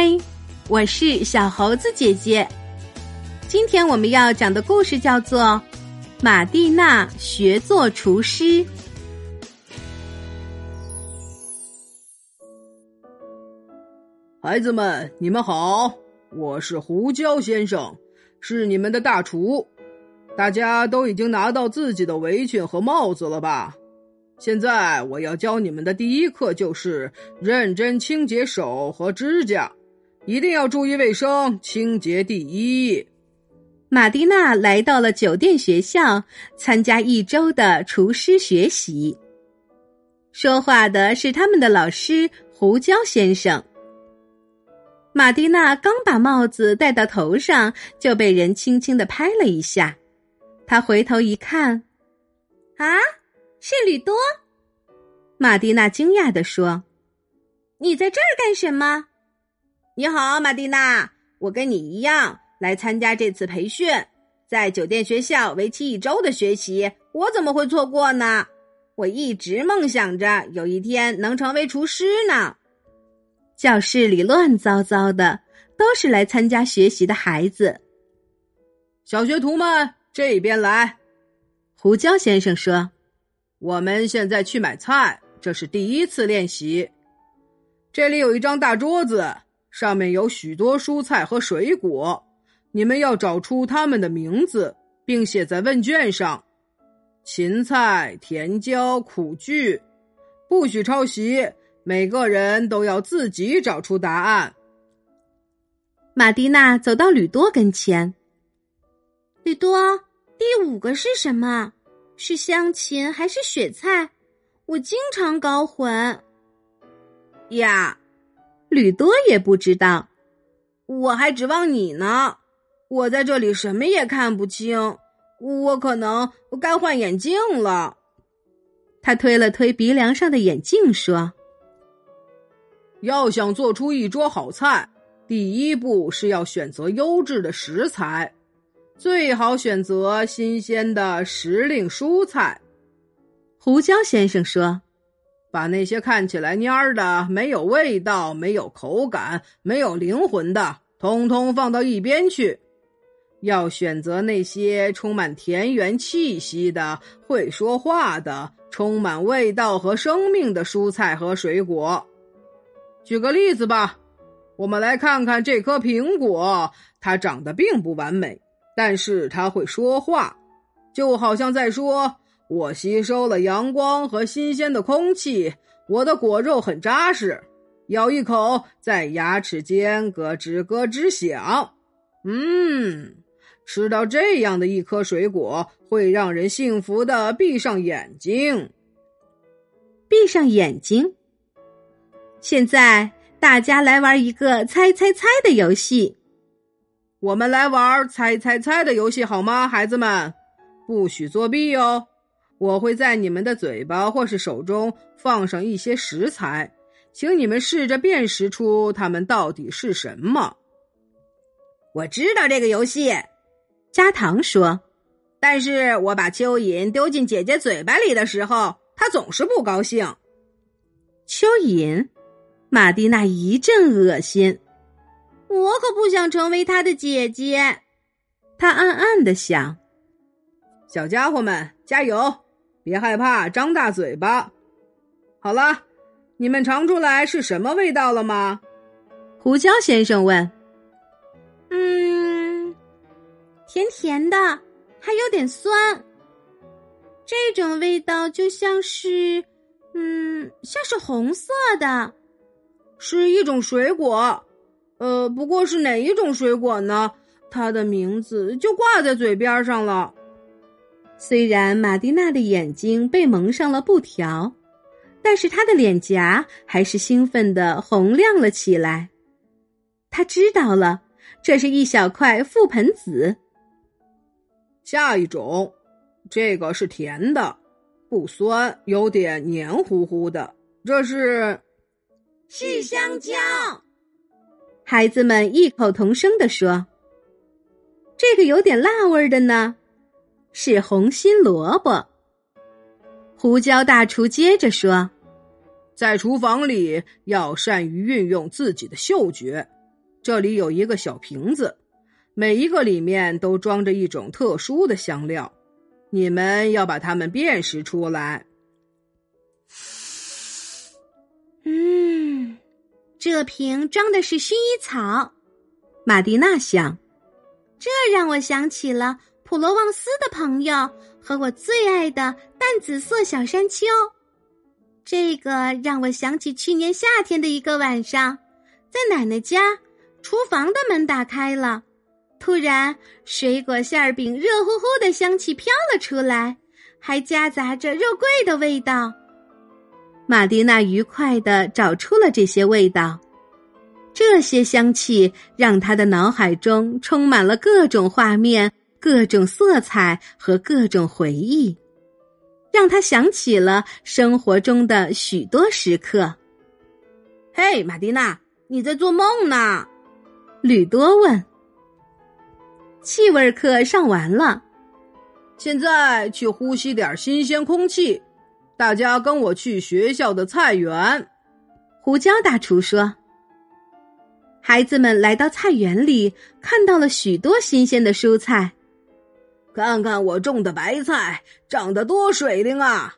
嗨，我是小猴子姐姐。今天我们要讲的故事叫做《马蒂娜学做厨师》。孩子们，你们好，我是胡椒先生，是你们的大厨。大家都已经拿到自己的围裙和帽子了吧？现在我要教你们的第一课就是认真清洁手和指甲，一定要注意卫生，清洁第一。马蒂娜来到了酒店学校参加一周的厨师学习。说话的是他们的老师胡椒先生。马蒂娜刚把帽子戴到头上，就被人轻轻的拍了一下。他回头一看，啊！是吕多，马蒂娜惊讶地说：“你在这儿干什么？”“你好，马蒂娜，我跟你一样来参加这次培训，在酒店学校为期一周的学习，我怎么会错过呢？我一直梦想着有一天能成为厨师呢。”教室里乱糟糟的，都是来参加学习的孩子。小学徒们，这边来，胡椒先生说。我们现在去买菜，这是第一次练习。这里有一张大桌子，上面有许多蔬菜和水果，你们要找出它们的名字，并写在问卷上。芹菜、甜椒、苦苣，不许抄袭，每个人都要自己找出答案。马蒂娜走到吕多跟前，吕多，第五个是什么？是香芹还是雪菜？我经常搞混。呀，吕多也不知道。我还指望你呢。我在这里什么也看不清，我可能该换眼镜了。他推了推鼻梁上的眼镜，说：“要想做出一桌好菜，第一步是要选择优质的食材。”最好选择新鲜的时令蔬菜，胡椒先生说：“把那些看起来蔫儿的、没有味道、没有口感、没有灵魂的，通通放到一边去。要选择那些充满田园气息的、会说话的、充满味道和生命的蔬菜和水果。举个例子吧，我们来看看这颗苹果，它长得并不完美。”但是它会说话，就好像在说：“我吸收了阳光和新鲜的空气，我的果肉很扎实，咬一口在牙齿间咯吱咯吱响。”嗯，吃到这样的一颗水果，会让人幸福的闭上眼睛。闭上眼睛。现在大家来玩一个猜猜猜的游戏。我们来玩猜猜猜的游戏好吗，孩子们？不许作弊哦！我会在你们的嘴巴或是手中放上一些食材，请你们试着辨识出它们到底是什么。我知道这个游戏，加糖说。但是我把蚯蚓丢进姐姐嘴巴里的时候，她总是不高兴。蚯蚓，马蒂娜一阵恶心。我可不想成为他的姐姐，他暗暗的想。小家伙们，加油！别害怕，张大嘴巴。好了，你们尝出来是什么味道了吗？胡椒先生问。嗯，甜甜的，还有点酸。这种味道就像是，嗯，像是红色的，是一种水果。呃，不过是哪一种水果呢？它的名字就挂在嘴边上了。虽然马蒂娜的眼睛被蒙上了布条，但是她的脸颊还是兴奋的红亮了起来。他知道了，这是一小块覆盆子。下一种，这个是甜的，不酸，有点黏糊糊的。这是，是香蕉。孩子们异口同声地说：“这个有点辣味的呢，是红心萝卜。”胡椒大厨接着说：“在厨房里要善于运用自己的嗅觉，这里有一个小瓶子，每一个里面都装着一种特殊的香料，你们要把它们辨识出来。嗯，这瓶装的是薰衣草。马蒂娜想，这让我想起了普罗旺斯的朋友和我最爱的淡紫色小山丘。这个让我想起去年夏天的一个晚上，在奶奶家。厨房的门打开了，突然，水果馅儿饼热乎乎的香气飘了出来，还夹杂着肉桂的味道。玛蒂娜愉快的找出了这些味道，这些香气让她的脑海中充满了各种画面、各种色彩和各种回忆，让他想起了生活中的许多时刻。嘿，马蒂娜，你在做梦呢？吕多问：“气味课上完了，现在去呼吸点新鲜空气。大家跟我去学校的菜园。”胡椒大厨说：“孩子们来到菜园里，看到了许多新鲜的蔬菜。看看我种的白菜，长得多水灵啊！”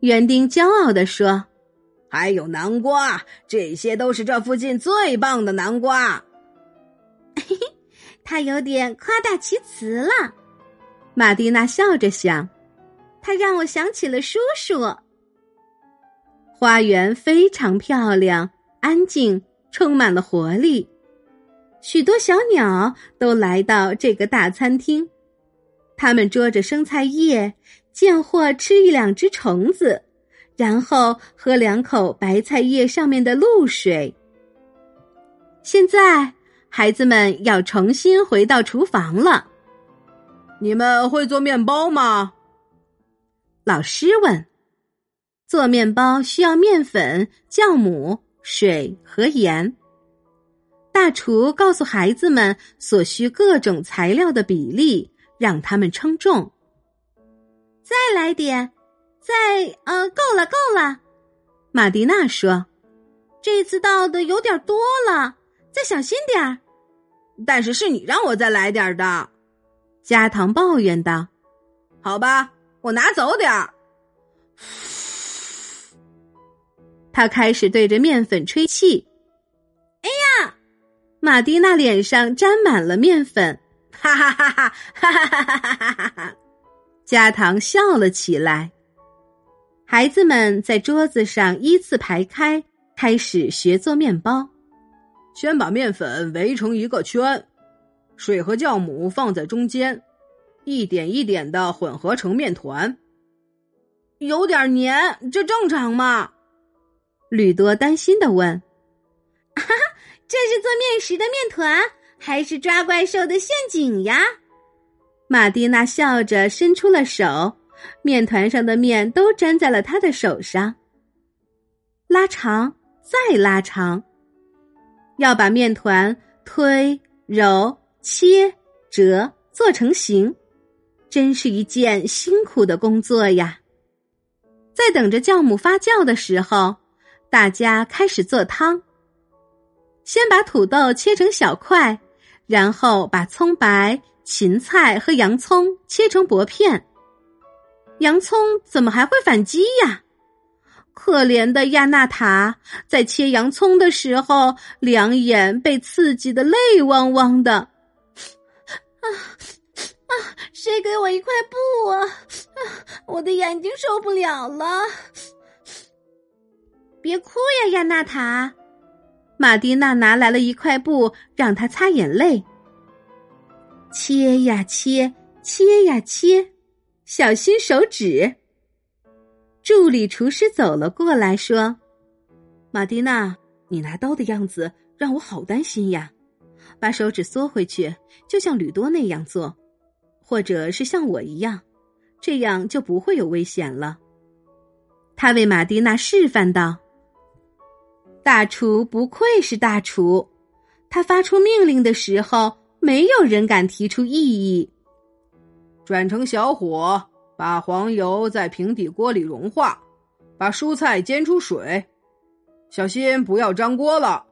园丁骄傲地说：“还有南瓜，这些都是这附近最棒的南瓜。”嘿嘿，他有点夸大其词了。玛蒂娜笑着想：“他让我想起了叔叔。”花园非常漂亮，安静，充满了活力。许多小鸟都来到这个大餐厅，他们捉着生菜叶，见货吃一两只虫子，然后喝两口白菜叶上面的露水。现在。孩子们要重新回到厨房了。你们会做面包吗？老师问。做面包需要面粉、酵母、水和盐。大厨告诉孩子们所需各种材料的比例，让他们称重。再来点，再呃，够了，够了。玛蒂娜说：“这次倒的有点多了，再小心点儿。”但是是你让我再来点的，加糖抱怨道：“好吧，我拿走点儿。”他开始对着面粉吹气。哎呀，玛蒂娜脸上沾满了面粉，哈哈哈哈哈哈哈哈哈哈！加糖笑了起来。孩子们在桌子上依次排开，开始学做面包。先把面粉围成一个圈，水和酵母放在中间，一点一点的混合成面团。有点黏，这正常吗？吕多担心的问。哈哈，这是做面食的面团，还是抓怪兽的陷阱呀？玛蒂娜笑着伸出了手，面团上的面都粘在了她的手上。拉长，再拉长。要把面团推、揉、切、折做成形，真是一件辛苦的工作呀。在等着酵母发酵的时候，大家开始做汤。先把土豆切成小块，然后把葱白、芹菜和洋葱切成薄片。洋葱怎么还会反击呀？可怜的亚娜塔在切洋葱的时候，两眼被刺激的泪汪汪的。啊啊！谁给我一块布啊？我的眼睛受不了了！别哭呀，亚娜塔。马蒂娜拿来了一块布，让她擦眼泪。切呀切，切呀切，小心手指。助理厨师走了过来，说：“玛蒂娜，你拿刀的样子让我好担心呀！把手指缩回去，就像吕多那样做，或者是像我一样，这样就不会有危险了。”他为玛蒂娜示范道：“大厨不愧是大厨，他发出命令的时候，没有人敢提出异议。转成小火。”把黄油在平底锅里融化，把蔬菜煎出水，小心不要粘锅了。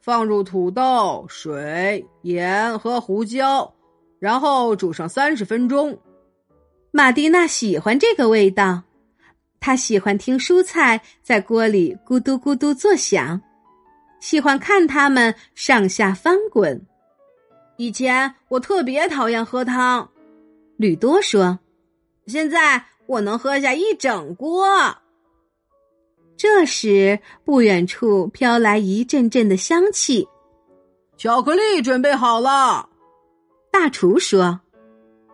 放入土豆、水、盐和胡椒，然后煮上三十分钟。玛蒂娜喜欢这个味道，她喜欢听蔬菜在锅里咕嘟咕嘟作响，喜欢看它们上下翻滚。以前我特别讨厌喝汤，吕多说。现在我能喝下一整锅。这时，不远处飘来一阵阵的香气。巧克力准备好了，大厨说：“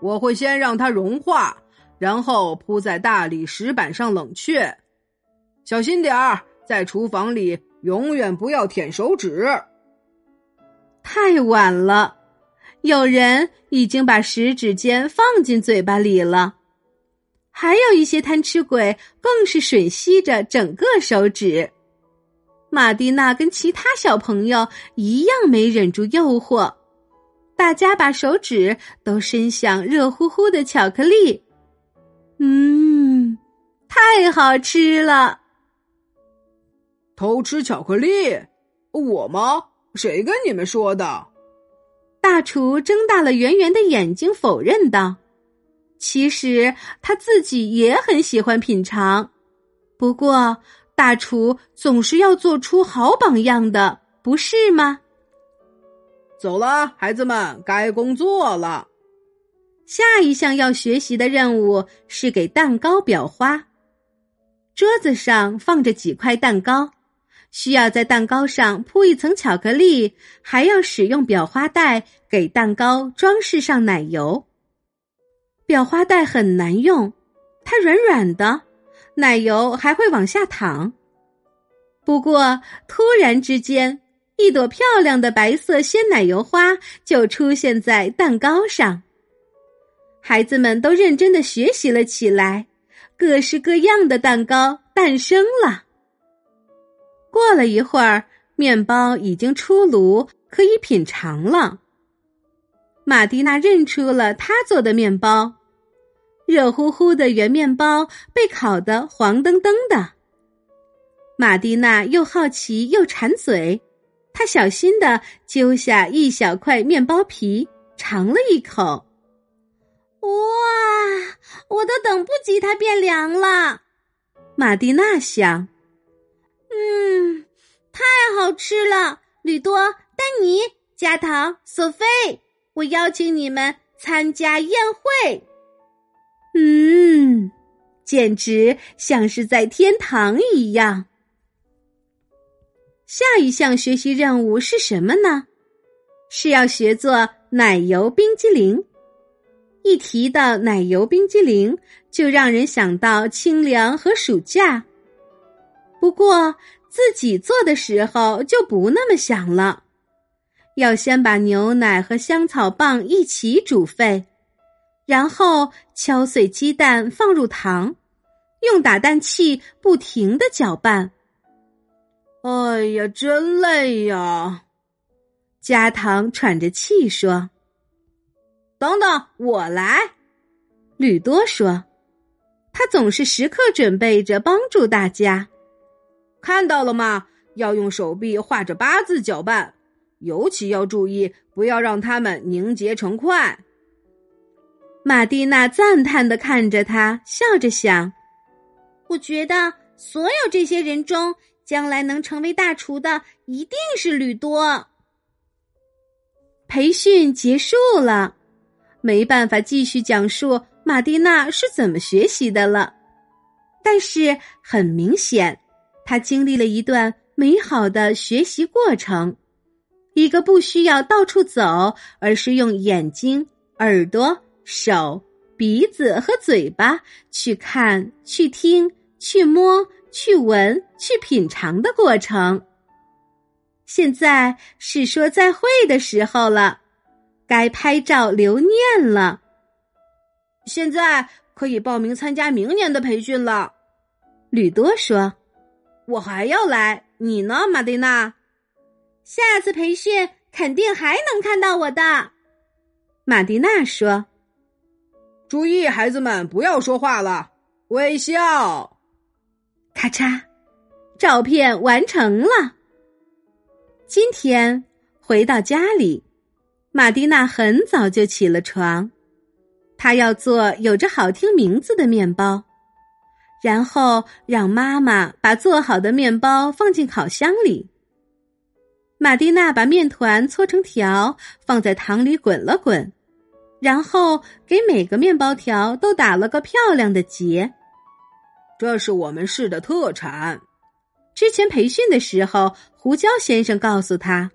我会先让它融化，然后铺在大理石板上冷却。小心点儿，在厨房里永远不要舔手指。”太晚了，有人已经把食指尖放进嘴巴里了。还有一些贪吃鬼更是吮吸着整个手指。玛蒂娜跟其他小朋友一样没忍住诱惑，大家把手指都伸向热乎乎的巧克力。嗯，太好吃了！偷吃巧克力？我吗？谁跟你们说的？大厨睁大了圆圆的眼睛，否认道。其实他自己也很喜欢品尝，不过大厨总是要做出好榜样的，不是吗？走了，孩子们，该工作了。下一项要学习的任务是给蛋糕裱花。桌子上放着几块蛋糕，需要在蛋糕上铺一层巧克力，还要使用裱花袋给蛋糕装饰上奶油。裱花袋很难用，它软软的，奶油还会往下淌。不过，突然之间，一朵漂亮的白色鲜奶油花就出现在蛋糕上。孩子们都认真的学习了起来，各式各样的蛋糕诞生了。过了一会儿，面包已经出炉，可以品尝了。玛蒂娜认出了她做的面包，热乎乎的圆面包被烤得黄澄澄的。玛蒂娜又好奇又馋嘴，她小心的揪下一小块面包皮，尝了一口。哇，我都等不及它变凉了。玛蒂娜想：“嗯，太好吃了！”吕多、丹尼、加糖、索菲。我邀请你们参加宴会。嗯，简直像是在天堂一样。下一项学习任务是什么呢？是要学做奶油冰激凌。一提到奶油冰激凌，就让人想到清凉和暑假。不过自己做的时候就不那么想了。要先把牛奶和香草棒一起煮沸，然后敲碎鸡蛋放入糖，用打蛋器不停的搅拌。哎呀，真累呀！加糖喘着气说：“等等，我来。”吕多说：“他总是时刻准备着帮助大家。看到了吗？要用手臂画着八字搅拌。”尤其要注意，不要让它们凝结成块。玛蒂娜赞叹的看着他，笑着想：“我觉得所有这些人中，将来能成为大厨的一定是吕多。”培训结束了，没办法继续讲述玛蒂娜是怎么学习的了。但是很明显，她经历了一段美好的学习过程。一个不需要到处走，而是用眼睛、耳朵、手、鼻子和嘴巴去看、去听、去摸、去闻、去品尝的过程。现在是说再会的时候了，该拍照留念了。现在可以报名参加明年的培训了。吕多说：“我还要来，你呢，马蒂娜？”下次培训肯定还能看到我的，马蒂娜说：“注意，孩子们不要说话了，微笑。”咔嚓，照片完成了。今天回到家里，玛蒂娜很早就起了床，她要做有着好听名字的面包，然后让妈妈把做好的面包放进烤箱里。玛蒂娜把面团搓成条，放在糖里滚了滚，然后给每个面包条都打了个漂亮的结。这是我们市的特产。之前培训的时候，胡椒先生告诉他，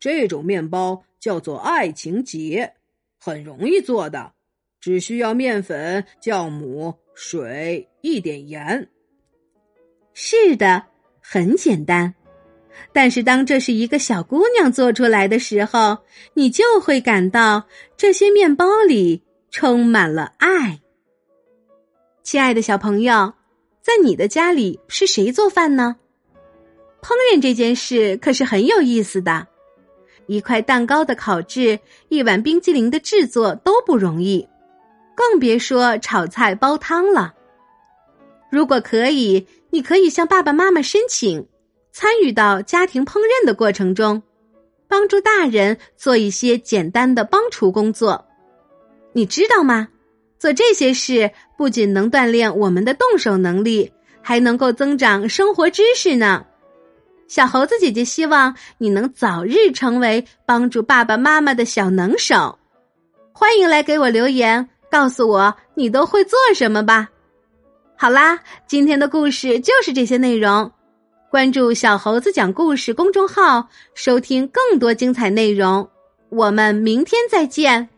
这种面包叫做爱情结，很容易做的，只需要面粉、酵母、水、一点盐。是的，很简单。但是当这是一个小姑娘做出来的时候，你就会感到这些面包里充满了爱。亲爱的小朋友。在你的家里是谁做饭呢？烹饪这件事可是很有意思的，一块蛋糕的烤制，一碗冰激凌的制作都不容易，更别说炒菜煲汤了。如果可以，你可以向爸爸妈妈申请，参与到家庭烹饪的过程中，帮助大人做一些简单的帮厨工作。你知道吗？做这些事不仅能锻炼我们的动手能力，还能够增长生活知识呢。小猴子姐姐希望你能早日成为帮助爸爸妈妈的小能手。欢迎来给我留言，告诉我你都会做什么吧。好啦，今天的故事就是这些内容。关注“小猴子讲故事”公众号，收听更多精彩内容。我们明天再见。